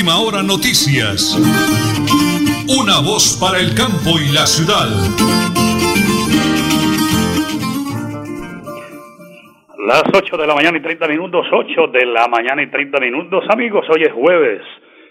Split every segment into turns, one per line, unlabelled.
Última Hora Noticias. Una voz para el campo y la ciudad.
Las 8 de la mañana y 30 minutos, 8 de la mañana y 30 minutos. Amigos, hoy es jueves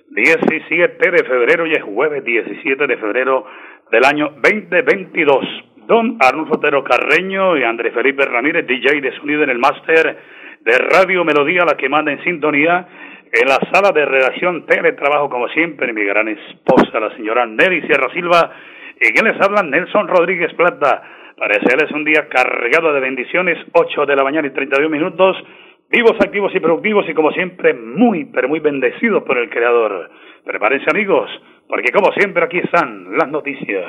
17 de febrero, hoy es jueves 17 de febrero del año 2022. Don Arnulfo Otero Carreño y Andrés Felipe Ramírez, DJ de sonido en el máster de Radio Melodía, la que manda en sintonía en la sala de redacción teletrabajo, como siempre, mi gran esposa, la señora Nelly Sierra Silva, y quien les habla, Nelson Rodríguez Plata. Parecerles un día cargado de bendiciones, 8 de la mañana y 32 minutos, vivos, activos y productivos, y como siempre, muy, pero muy bendecidos por el Creador. Prepárense, amigos, porque como siempre, aquí están las noticias.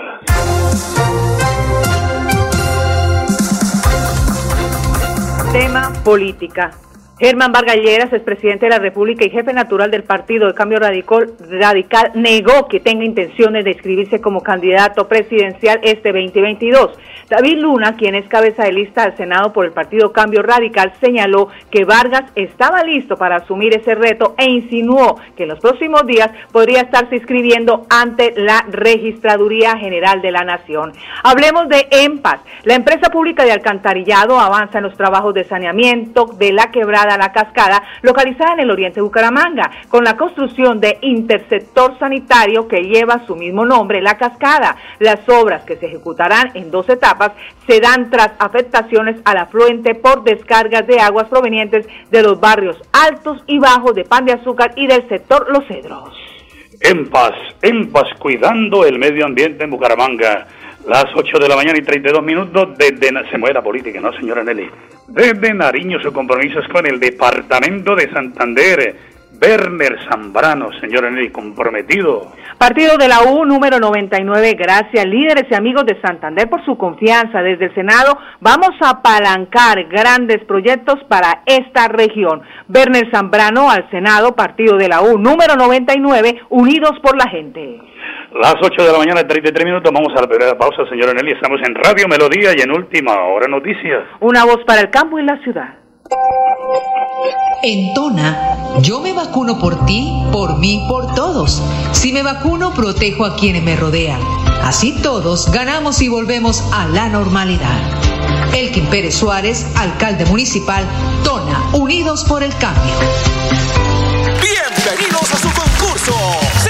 Tema política. Germán Vargalleras, expresidente de la República y jefe natural del Partido de Cambio Radical, Radical, negó que tenga intenciones de inscribirse como candidato presidencial este 2022. David Luna, quien es cabeza de lista al Senado por el Partido Cambio Radical, señaló que Vargas estaba listo para asumir ese reto e insinuó que en los próximos días podría estarse inscribiendo ante la Registraduría General de la Nación. Hablemos de EMPAS. La empresa pública de alcantarillado avanza en los trabajos de saneamiento de la quebrada la Cascada, localizada en el oriente de Bucaramanga, con la construcción de interceptor sanitario que lleva su mismo nombre, La Cascada. Las obras que se ejecutarán en dos etapas se dan tras afectaciones al afluente por descargas de aguas provenientes de los barrios altos y bajos de Pan de Azúcar y del sector Los Cedros.
En paz, en paz, cuidando el medio ambiente en Bucaramanga. Las 8 de la mañana y 32 minutos desde... Se mueve la política, ¿no, señora Nelly? Desde Nariño su compromiso es con el Departamento de Santander. Werner Zambrano, señora Nelly, comprometido.
Partido de la U número 99, gracias líderes y amigos de Santander por su confianza. Desde el Senado vamos a apalancar grandes proyectos para esta región. Werner Zambrano al Senado, Partido de la U número 99, unidos por la gente.
Las 8 de la mañana, 33 minutos, vamos a la primera pausa, señora Nelly. Estamos en Radio Melodía y en Última Hora Noticias.
Una voz para el campo y la ciudad.
En Tona, yo me vacuno por ti, por mí, por todos. Si me vacuno, protejo a quienes me rodean. Así todos ganamos y volvemos a la normalidad. Elkin Pérez Suárez, alcalde municipal, Tona, Unidos por el Cambio.
Bienvenidos a su concurso.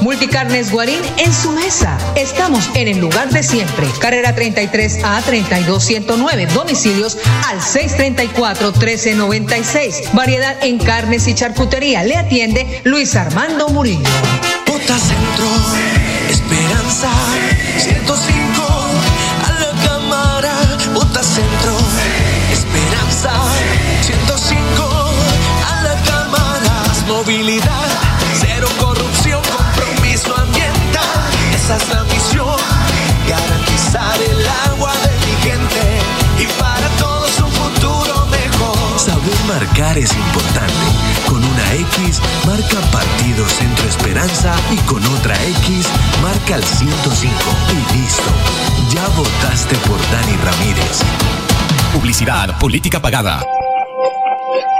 Multicarnes Guarín en su mesa. Estamos en el lugar de siempre. Carrera 33 a 32109. Domicilios al 634 1396. Variedad en carnes y charcutería. Le atiende Luis Armando Murillo.
Bota Centro, Esperanza, 105 a la cámara. Bota Centro, Esperanza, 105 a la cámara. Movilidad, Esa es la misión, garantizar el agua de mi gente y para todos un futuro mejor.
Saber marcar es importante. Con una X marca Partido Centro Esperanza y con otra X marca el 105 y listo. Ya votaste por Dani Ramírez.
Publicidad, política pagada.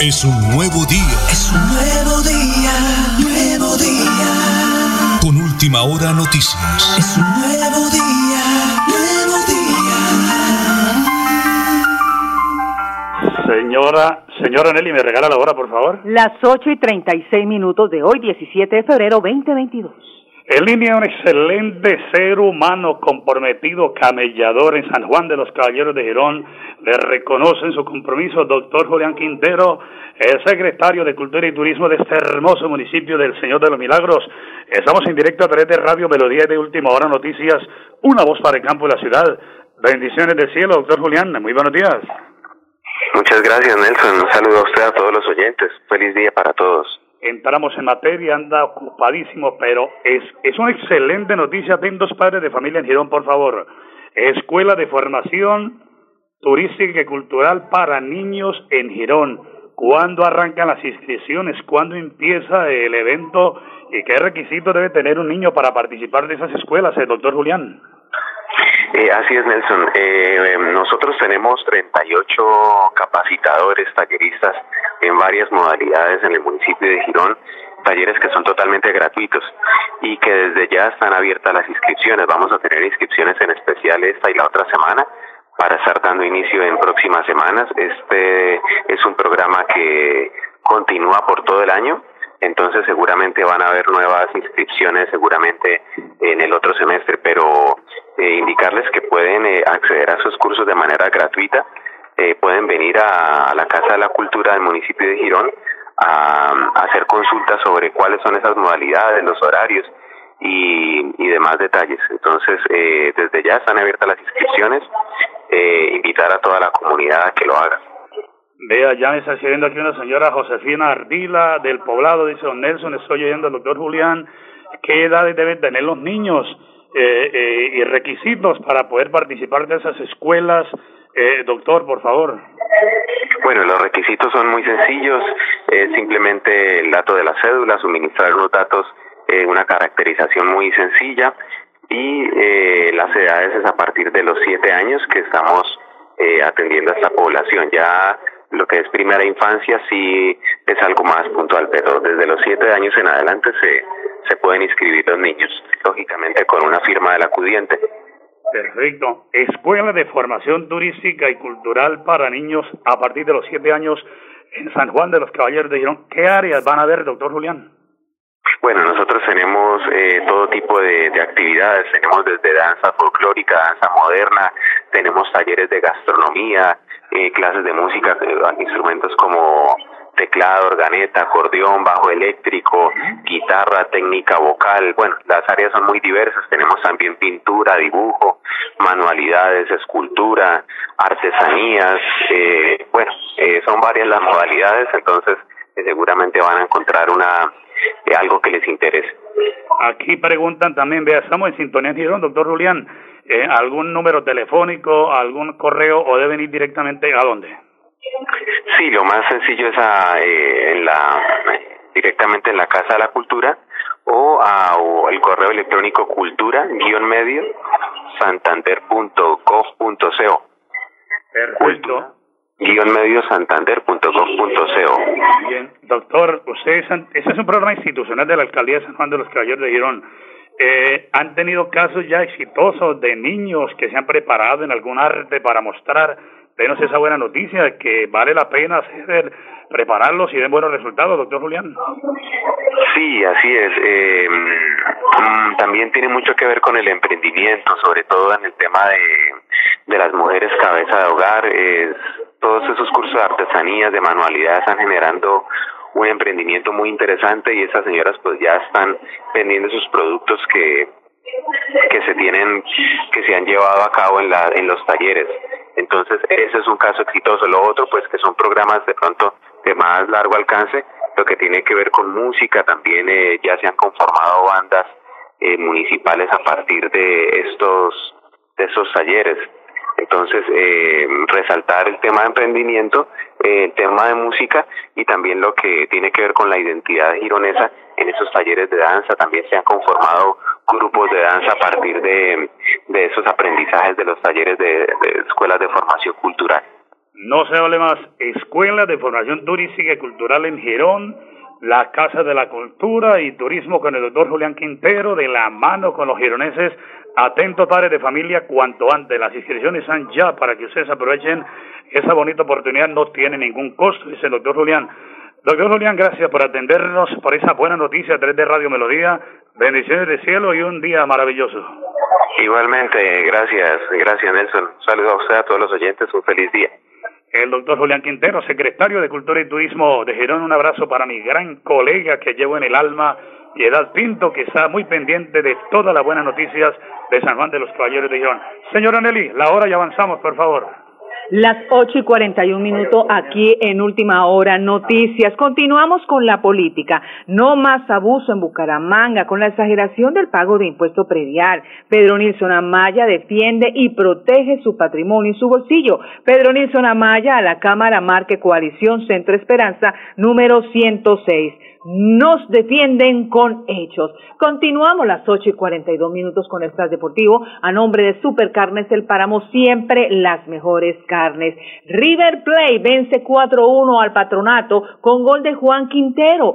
Es un nuevo día.
Es un nuevo día, nuevo día.
Con última hora noticias.
Es un nuevo día, nuevo día.
Señora, señora Nelly, ¿me regala la hora, por favor?
Las 8 y 36 minutos de hoy, 17 de febrero 2022.
En línea un excelente ser humano comprometido, camellador en San Juan de los Caballeros de Girón. Le reconocen su compromiso, doctor Julián Quintero, el secretario de Cultura y Turismo de este hermoso municipio del Señor de los Milagros. Estamos en directo a través de Radio Melodía de Última Hora Noticias, una voz para el campo y la ciudad. Bendiciones del cielo, doctor Julián. Muy buenos días.
Muchas gracias, Nelson. Un saludo a usted, a todos los oyentes. Feliz día para todos.
Entramos en materia, anda ocupadísimo, pero es, es una excelente noticia. Atentos padres de familia en Girón, por favor. Escuela de Formación Turística y Cultural para Niños en Girón. ¿Cuándo arrancan las inscripciones? ¿Cuándo empieza el evento? ¿Y qué requisitos debe tener un niño para participar de esas escuelas, el doctor Julián?
Eh, así es, Nelson. Eh, nosotros tenemos 38 capacitadores, talleristas en varias modalidades en el municipio de Girón, talleres que son totalmente gratuitos y que desde ya están abiertas las inscripciones. Vamos a tener inscripciones en especial esta y la otra semana para estar dando inicio en próximas semanas. Este es un programa que continúa por todo el año entonces seguramente van a haber nuevas inscripciones seguramente en el otro semestre, pero eh, indicarles que pueden eh, acceder a esos cursos de manera gratuita, eh, pueden venir a, a, la Casa de la Cultura del municipio de Girón a, a hacer consultas sobre cuáles son esas modalidades, los horarios y, y demás detalles. Entonces, eh, desde ya están abiertas las inscripciones, eh, invitar a toda la comunidad a que lo haga.
Vea, ya me está escribiendo aquí una señora Josefina Ardila del poblado, dice don Nelson, estoy oyendo al doctor Julián, ¿qué edades deben tener los niños eh, eh, y requisitos para poder participar de esas escuelas? Eh, doctor, por favor.
Bueno, los requisitos son muy sencillos, es simplemente el dato de la cédula, suministrar unos datos, eh, una caracterización muy sencilla y eh, las edades es a partir de los siete años que estamos eh, atendiendo a esta población. Ya lo que es primera infancia sí es algo más puntual, pero desde los siete años en adelante se, se pueden inscribir los niños, lógicamente con una firma del acudiente.
Perfecto. Escuela de Formación Turística y Cultural para Niños a partir de los siete años en San Juan de los Caballeros de Girón. ¿Qué áreas van a ver, doctor Julián?
Bueno, nosotros tenemos eh, todo tipo de, de actividades, tenemos desde danza folclórica, danza moderna, tenemos talleres de gastronomía, eh, clases de música, eh, instrumentos como teclado, organeta, acordeón, bajo eléctrico, guitarra, técnica vocal. Bueno, las áreas son muy diversas. Tenemos también pintura, dibujo, manualidades, escultura, artesanías. Eh, bueno, eh, son varias las modalidades, entonces eh, seguramente van a encontrar una eh, algo que les interese.
Aquí preguntan también, vea, estamos en sintonía Girón, doctor Julián, eh, ¿algún número telefónico, algún correo o deben ir directamente a dónde?
Sí, lo más sencillo es a, eh, en la, directamente en la Casa de la Cultura o a o el correo electrónico cultura guion medio santander.gov.co.
Perfecto.
Guión medio santander.gov.co.
Bien, doctor, ustedes ese es un programa institucional de la Alcaldía de San Juan de los Caballeros de Girón. Eh, ¿Han tenido casos ya exitosos de niños que se han preparado en algún arte para mostrar denos esa buena noticia que vale la pena hacer, prepararlos y den buenos resultados, doctor Julián.
Sí, así es. Eh, mm, también tiene mucho que ver con el emprendimiento, sobre todo en el tema de, de las mujeres cabeza de hogar. Todos esos cursos de artesanías, de manualidades están generando un emprendimiento muy interesante y esas señoras pues ya están vendiendo sus productos que que se tienen que se han llevado a cabo en la en los talleres Entonces, ese es un caso exitoso. Lo otro, pues que son programas de pronto de más largo alcance, lo que tiene que ver con música, también eh, ya se han conformado bandas eh, municipales a partir de estos de esos talleres. Entonces, eh, resaltar el tema de emprendimiento, eh, el tema de música y también lo que tiene que ver con la identidad gironesa en esos talleres de danza. También se han conformado grupos de danza a partir de, de esos aprendizajes de los talleres de, de escuelas de formación cultural.
No se hable más. Escuela de Formación Turística y Cultural en Girón, la Casa de la Cultura y Turismo con el doctor Julián Quintero, de la mano con los gironeses. Atentos padres de familia cuanto antes. Las inscripciones están ya para que ustedes aprovechen esa bonita oportunidad. No tiene ningún costo, dice el doctor Julián. Doctor Julián, gracias por atendernos, por esa buena noticia a través de Radio Melodía. Bendiciones de cielo y un día maravilloso.
Igualmente, gracias, gracias Nelson. Saludos a usted, a todos los oyentes, un feliz día.
El doctor Julián Quintero, secretario de Cultura y Turismo de Girón, un abrazo para mi gran colega que llevo en el alma, Piedad Pinto, que está muy pendiente de todas las buenas noticias de San Juan de los Caballeros de Girón. Señora Nelly, la hora ya avanzamos, por favor.
Las ocho y cuarenta y un minutos aquí en Última Hora Noticias. Continuamos con la política. No más abuso en Bucaramanga con la exageración del pago de impuesto predial. Pedro Nilsson Amaya defiende y protege su patrimonio y su bolsillo. Pedro Nilsson Amaya a la Cámara Marque Coalición Centro Esperanza número 106 nos defienden con hechos. Continuamos las ocho y cuarenta y dos minutos con el Flash Deportivo. A nombre de Supercarnes El Páramo, siempre las mejores carnes. River Play vence 4-1 al patronato con gol de Juan Quintero.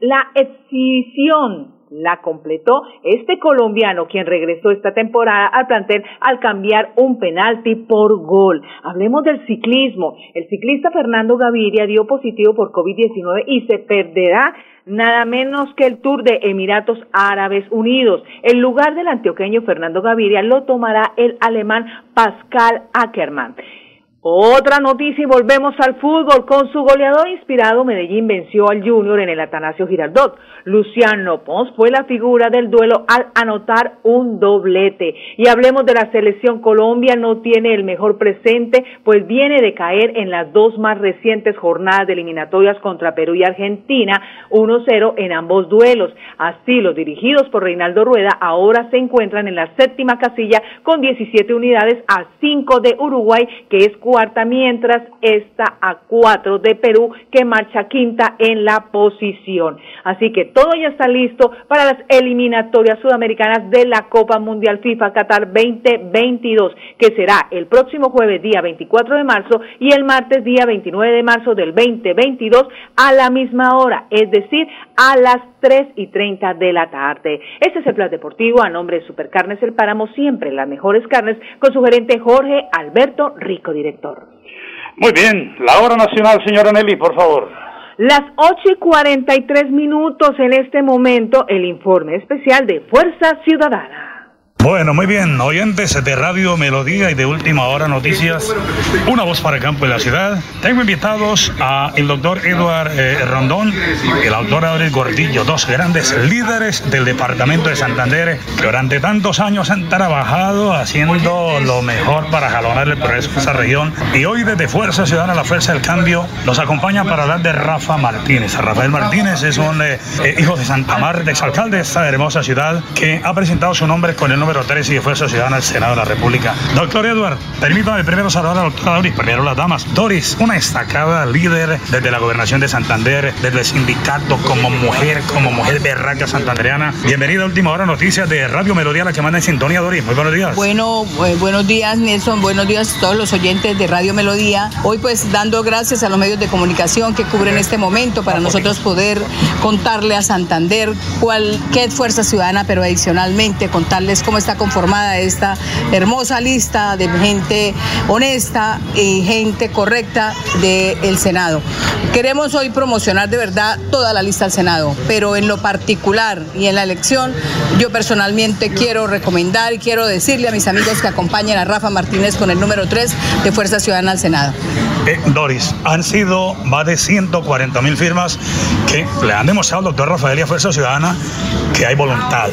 La exhibición la completó este colombiano quien regresó esta temporada al plantel al cambiar un penalti por gol. Hablemos del ciclismo. El ciclista Fernando Gaviria dio positivo por COVID-19 y se perderá nada menos que el Tour de Emiratos Árabes Unidos. El lugar del antioqueño Fernando Gaviria lo tomará el alemán Pascal Ackermann. Otra noticia y volvemos al fútbol. Con su goleador inspirado, Medellín venció al Junior en el Atanasio Girardot. Luciano Pons fue la figura del duelo al anotar un doblete. Y hablemos de la selección Colombia, no tiene el mejor presente, pues viene de caer en las dos más recientes jornadas de eliminatorias contra Perú y Argentina, 1-0 en ambos duelos. Así, los dirigidos por Reinaldo Rueda ahora se encuentran en la séptima casilla con 17 unidades a 5 de Uruguay, que es cuarta, mientras está a cuatro de Perú, que marcha quinta en la posición. Así que todo ya está listo para las eliminatorias sudamericanas de la Copa Mundial FIFA Qatar 2022, que será el próximo jueves día 24 de marzo y el martes día 29 de marzo del 2022 a la misma hora, es decir, a las 3 y 30 de la tarde. Este es el plan deportivo a nombre de Supercarnes El Páramo, siempre las mejores carnes, con su gerente Jorge Alberto Rico, director.
Muy bien, la hora nacional, señora Nelly, por favor.
Las ocho y cuarenta y tres minutos en este momento, el informe especial de Fuerza Ciudadana.
Bueno, muy bien, oyentes de Radio Melodía y de Última Hora Noticias, una voz para el campo de la ciudad. Tengo invitados a el doctor Eduard eh, Rondón y el doctor Aurel Gordillo, dos grandes líderes del departamento de Santander que durante tantos años han trabajado haciendo lo mejor para jalonar el progreso de esa región. Y hoy desde Fuerza Ciudadana, la Fuerza del Cambio, nos acompaña para hablar de Rafa Martínez. Rafael Martínez es un eh, eh, hijo de Santa Marta, exalcalde de esta hermosa ciudad, que ha presentado su nombre con el nombre número 3 y Ciudadana Senado de la República. Doctor Edward, permítame primero saludar a la doctora Doris, primero las damas. Doris, una destacada líder desde la gobernación de Santander, desde el sindicato, como mujer, como mujer berraca santandereana. Bienvenida a Última Hora Noticias de Radio Melodía, la que manda en sintonía, Doris. Muy buenos días.
Bueno, eh, buenos días, Nelson. Buenos días a todos los oyentes de Radio Melodía. Hoy pues dando gracias a los medios de comunicación que cubren este momento para nosotros poder contarle a Santander cuál, qué Fuerza Ciudadana, pero adicionalmente contarles cómo está conformada esta hermosa lista de gente honesta y gente correcta del Senado. Queremos hoy promocionar de verdad toda la lista del Senado, pero en lo particular y en la elección, yo personalmente quiero recomendar y quiero decirle a mis amigos que acompañen a Rafa Martínez con el número 3 de Fuerza Ciudadana al Senado.
Eh, Doris, han sido más de 140 mil firmas que le han demostrado al doctor Rafael y a Fuerza Ciudadana que hay voluntad,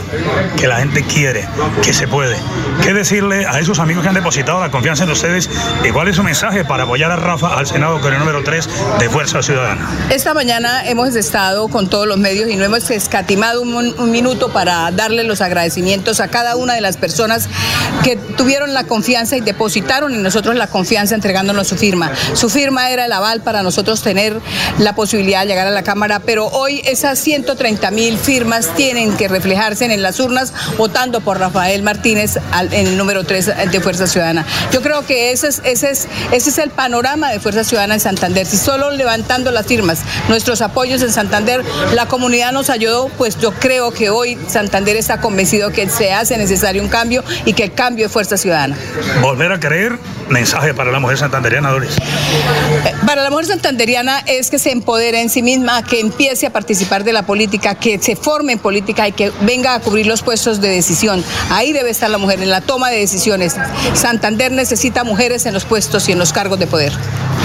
que la gente quiere, que se puede. ¿Qué decirle a esos amigos que han depositado la confianza en ustedes y cuál es su mensaje para apoyar a Rafa al Senado con el número 3 de Fuerza Ciudadana?
Esta mañana hemos estado con todos los medios y no hemos escatimado un, un minuto para darle los agradecimientos a cada una de las personas que tuvieron la confianza y depositaron en nosotros la confianza entregándonos su firma. Su firma era el aval para nosotros tener la posibilidad de llegar a la Cámara, pero hoy esas 130 mil firmas tienen que reflejarse en las urnas votando por Rafael Martínez al- en el número 3 de Fuerza Ciudadana. Yo creo que ese es, ese es, ese es el panorama de Fuerza Ciudadana en Santander. Si solo levantando las firmas, nuestros apoyos en Santander, la comunidad nos ayudó, pues yo creo que hoy Santander está convencido que se hace necesario un cambio y que el cambio es Fuerza Ciudadana.
Volver a creer, mensaje para la mujer santanderiana, Doris.
Para la mujer santanderiana es que se empodere en sí misma, que empiece a participar de la política, que se forme en política y que venga a cubrir los puestos de decisión. Ahí debe estar la mujer, en la toma de decisiones. Santander necesita mujeres en los puestos y en los cargos de poder.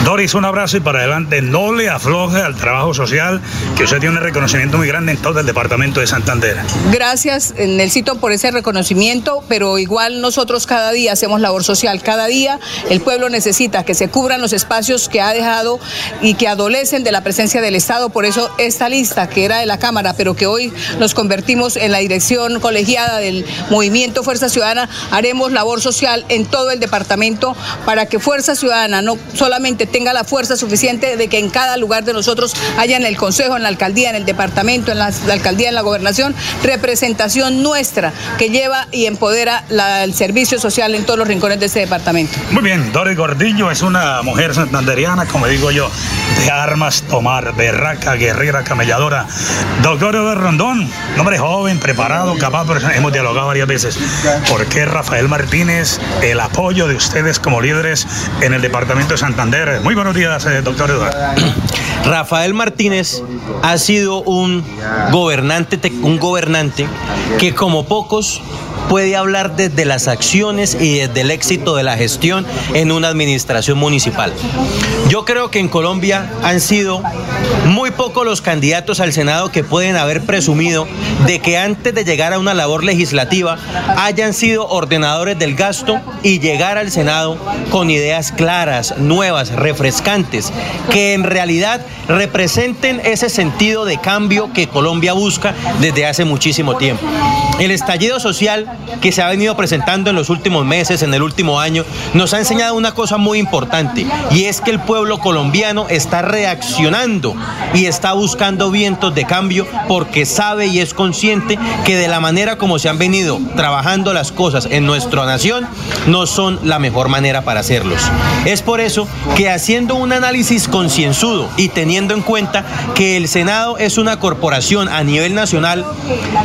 Doris, un abrazo y para adelante. No le afloje al trabajo social, que usted tiene un reconocimiento muy grande en todo el departamento de Santander.
Gracias, Nelsito, por ese reconocimiento, pero igual nosotros cada día hacemos labor social. Cada día el pueblo necesita que se cubran los espacios que ha dejado y que adolecen de la presencia del Estado. Por eso esta lista, que era de la Cámara, pero que hoy nos convertimos en la dirección colegiada del movimiento Fuerza Ciudadana, haremos labor social en todo el departamento para que Fuerza Ciudadana no solamente tenga la fuerza suficiente de que en cada lugar de nosotros haya en el Consejo, en la alcaldía, en el departamento, en la, alcaldía, en la gobernación, representación nuestra que lleva y empodera el servicio social en todos los rincones de este departamento.
Muy bien, Doris Gordillo es una mujer santanderiana, como digo yo, de armas tomar, berraca, guerrera, camelladora. Doctor Eduardo Rondón, hombre joven, preparado, capaz, pero hemos dialogado varias veces. ¿Por qué Rafael Martínez, el apoyo de ustedes como líderes en el departamento de Santander? Muy buenos días, eh, doctor Eduardo.
Rafael Martínez ha sido un gobernante, te- un gobernante que como pocos puede hablar desde las acciones y desde el éxito de la gestión en una administración municipal. Yo creo que en Colombia han sido muy pocos los candidatos al Senado que pueden haber presumido de que antes de llegar a una labor legislativa hayan sido ordenadores del gasto y llegar al Senado con ideas claras, nuevas, refrescantes, que en realidad representen ese sentido de cambio que Colombia busca desde hace muchísimo tiempo. El estallido social que se ha venido presentando en los últimos meses, en el último año, nos ha enseñado una cosa muy importante y es que el pueblo colombiano está reaccionando y está buscando vientos de cambio porque sabe y es consciente que de la manera como se han venido trabajando las cosas en nuestra nación no son la mejor manera para hacerlos. Es por eso que haciendo un análisis concienzudo y teniendo en cuenta que el Senado es una corporación a nivel nacional,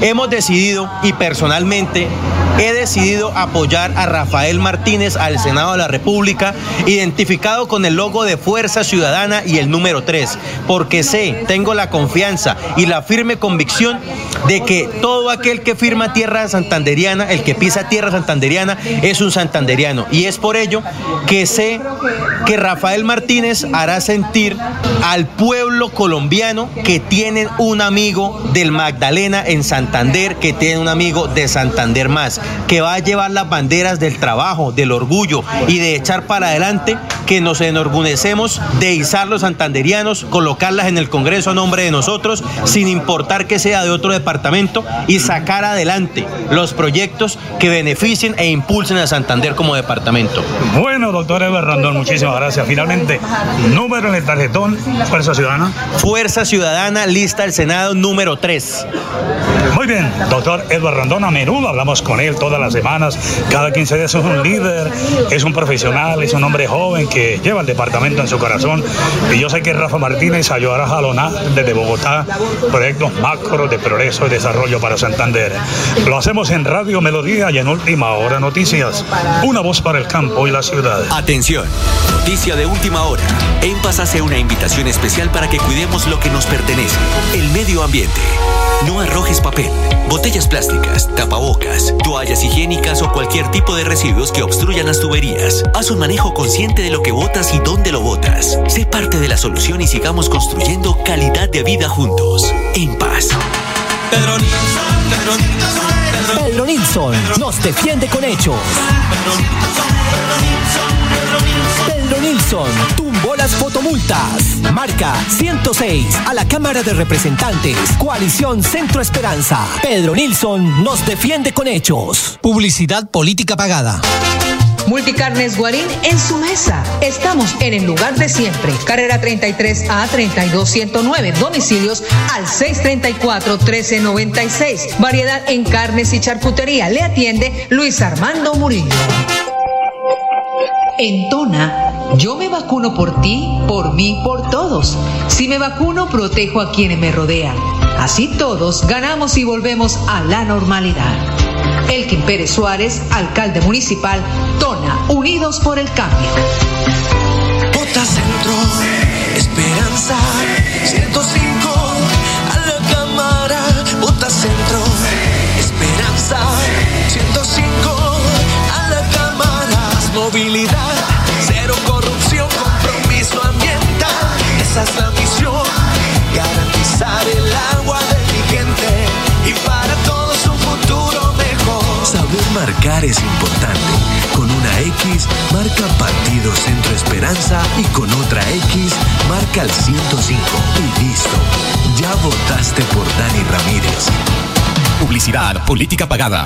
hemos decidido y personalmente he decidido apoyar a Rafael Martínez al Senado de la República, identificado con el logo de Fuerza Ciudadana y el número 3, porque sé, tengo la confianza y la firme convicción de que todo aquel que firma tierra santanderiana, el que pisa tierra santanderiana, es un santanderiano. Y es por ello que sé que Rafael Martínez hará sentir al pueblo colombiano que tienen un amigo del Magdalena en Santander, que tiene un amigo de Santander más, que va a llevar las banderas del trabajo, del orgullo y de echar para adelante, que nos enorgullecemos de izar los santanderianos, colocarlas en el Congreso a nombre de nosotros, sin importar que sea de otro departamento, y sacar adelante los proyectos que beneficien e impulsen a Santander como departamento.
Bueno, doctor Eduardo Rondón, muchísimas gracias. Finalmente, número en el tarjetón, Fuerza Ciudadana.
Fuerza Ciudadana, lista del Senado número 3.
Muy bien, doctor Eduardo Rondón, a menudo hablamos con él todas las semanas, cada 15 días es un líder, es un profesional, es un hombre joven que lleva el departamento en su corazón y yo sé que Rafa Martínez ayudará a jalonar desde Bogotá proyectos macros de progreso y desarrollo para Santander. Lo hacemos en Radio Melodía y en Última Hora Noticias, una voz para el campo y la ciudad.
Atención, noticia de última hora. En Paz hace una invitación especial para que cuidemos lo que nos pertenece, el medio ambiente. No arrojes papel, botellas plásticas, tapabocas, toallas higiénicas o cualquier tipo de residuos que obstruyan las tuberías. Haz un manejo consciente de lo que botas y dónde lo botas. Sé parte de la solución y sigamos construyendo calidad de vida juntos. En paz.
Pedro Nilsson nos defiende con hechos. Pedro Nilsson tumbó las fotomultas. Marca 106 a la Cámara de Representantes. Coalición Centro Esperanza. Pedro Nilsson nos defiende con hechos.
Publicidad política pagada.
Multicarnes Guarín en su mesa. Estamos en el lugar de siempre. Carrera 33 a 32109. Domicilios al 634 1396. Variedad en carnes y charcutería. Le atiende Luis Armando Murillo. En Tona, yo me vacuno por ti, por mí, por todos. Si me vacuno, protejo a quienes me rodean. Así todos ganamos y volvemos a la normalidad. Elkin Pérez Suárez, alcalde municipal, Tona, Unidos por el Cambio.
Vota Centro, Esperanza, 105 a la Cámara. Vota Centro, Esperanza, 105 a la Cámara. Movilidad, Esa es la misión, garantizar el agua de mi gente y para todos un futuro mejor.
Saber marcar es importante. Con una X marca Partido Centro Esperanza y con otra X marca el 105 y listo. Ya votaste por Dani Ramírez.
Publicidad, política pagada.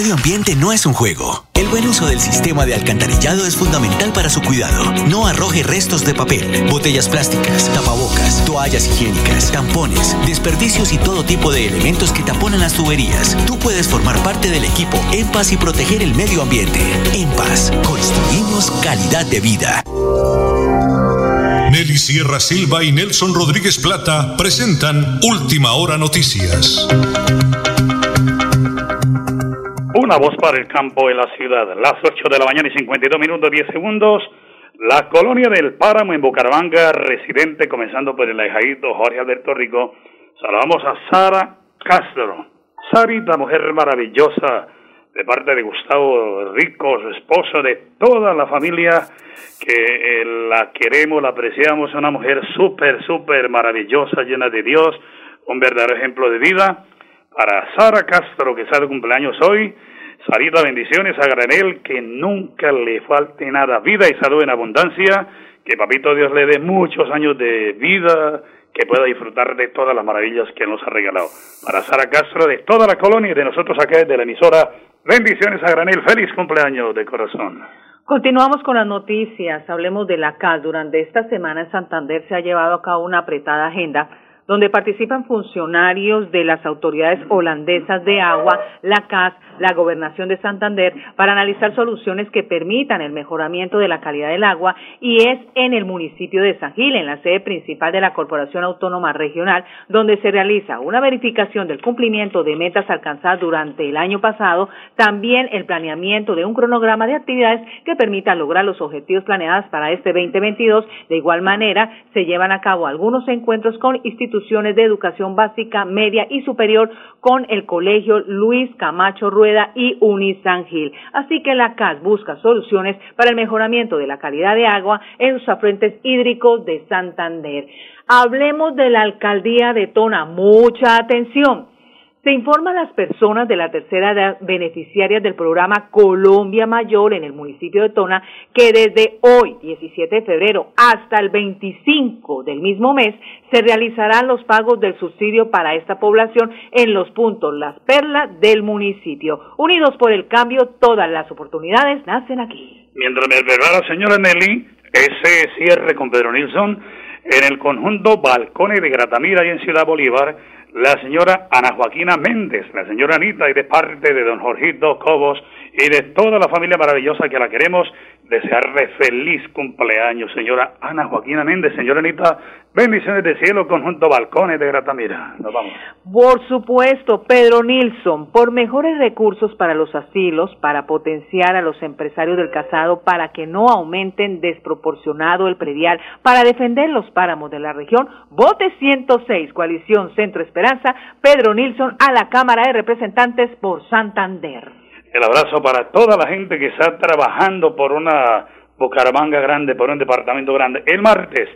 medio ambiente no es un juego. El buen uso del sistema de alcantarillado es fundamental para su cuidado. No arroje restos de papel, botellas plásticas, tapabocas, toallas higiénicas, tampones, desperdicios y todo tipo de elementos que taponan las tuberías. Tú puedes formar parte del equipo En Paz y proteger el medio ambiente. En Paz, construimos calidad de vida.
Nelly Sierra Silva y Nelson Rodríguez Plata presentan Última Hora Noticias.
Una voz para el campo en la ciudad. Las 8 de la mañana y 52 minutos 10 segundos. La colonia del Páramo en Bucaramanga, residente, comenzando por el ahijadito Jorge Alberto Rico. Saludamos a Sara Castro. Sarita, mujer maravillosa, de parte de Gustavo Rico, su esposo, de toda la familia que eh, la queremos, la apreciamos. Una mujer súper, súper maravillosa, llena de Dios, un verdadero ejemplo de vida. Para Sara Castro, que de cumpleaños hoy, Sarita, bendiciones a granel, que nunca le falte nada, vida y salud en abundancia, que Papito Dios le dé muchos años de vida, que pueda disfrutar de todas las maravillas que nos ha regalado. Para Sara Castro, de toda la colonia y de nosotros acá desde la emisora, bendiciones a granel, feliz cumpleaños de corazón.
Continuamos con las noticias. Hablemos de la CAS. Durante esta semana en Santander se ha llevado a cabo una apretada agenda donde participan funcionarios de las autoridades holandesas de agua, la CAS, la Gobernación de Santander, para analizar soluciones que permitan el mejoramiento de la calidad del agua y es en el municipio de San Gil, en la sede principal de la Corporación Autónoma Regional, donde se realiza una verificación del cumplimiento de metas alcanzadas durante el año pasado, también el planeamiento de un cronograma de actividades que permitan lograr los objetivos planeados para este 2022. De igual manera, se llevan a cabo algunos encuentros con instituciones de educación básica, media y superior con el Colegio Luis Camacho Rueda y Unisan Gil. Así que la CAS busca soluciones para el mejoramiento de la calidad de agua en los afluentes hídricos de Santander. Hablemos de la alcaldía de Tona. Mucha atención. Se informa a las personas de la tercera edad beneficiarias del programa Colombia Mayor en el municipio de Tona que desde hoy, 17 de febrero, hasta el 25 del mismo mes, se realizarán los pagos del subsidio para esta población en los puntos Las Perlas del municipio. Unidos por el cambio, todas las oportunidades nacen aquí.
Mientras me señora Nelly, ese cierre con Pedro Nilsson en el conjunto Balcones de Gratamira y en Ciudad Bolívar, la señora Ana Joaquina Méndez, la señora Anita y de parte de don Jorgito Cobos y de toda la familia maravillosa que la queremos, desearle feliz cumpleaños, señora Ana Joaquina Méndez, señora Anita, bendiciones de cielo, conjunto balcones de Gratamira. Nos vamos.
Por supuesto, Pedro Nilsson, por mejores recursos para los asilos, para potenciar a los empresarios del casado, para que no aumenten desproporcionado el predial, para defender los páramos de la región, vote 106, coalición Centro Esperanza, Pedro Nilsson a la Cámara de Representantes por Santander.
El abrazo para toda la gente que está trabajando por una Bucaramanga grande, por un departamento grande. El martes,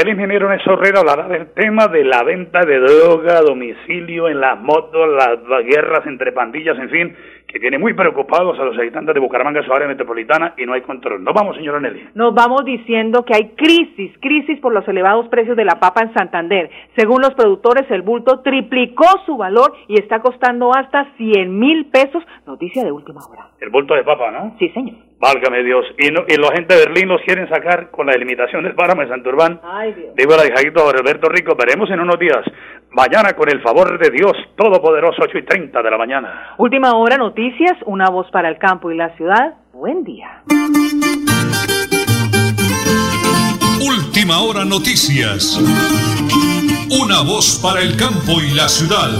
el ingeniero Néstor Herrera hablará del tema de la venta de droga a domicilio en las motos, las guerras entre pandillas, en fin, que tiene muy preocupados a los habitantes de Bucaramanga, su área metropolitana, y no hay control. Nos vamos, señora Nelly.
Nos vamos diciendo que hay crisis, crisis por los elevados precios de la papa en Santander. Según los productores, el bulto triplicó su valor y está costando hasta 100 mil pesos. Noticia de última hora.
El bulto de papa, ¿no?
Sí, señor.
Válgame Dios. Y, no, y la gente de Berlín los quieren sacar con la delimitación del páramo de Santurbán.
Ay, Dios.
Digo la hijadito de Alberto Rico, veremos en unos días. Mañana, con el favor de Dios Todopoderoso, 8 y 30 de la mañana.
Última hora, noticias, una voz para el campo y la ciudad. Buen día.
Última hora, noticias. Una voz para el campo y la ciudad.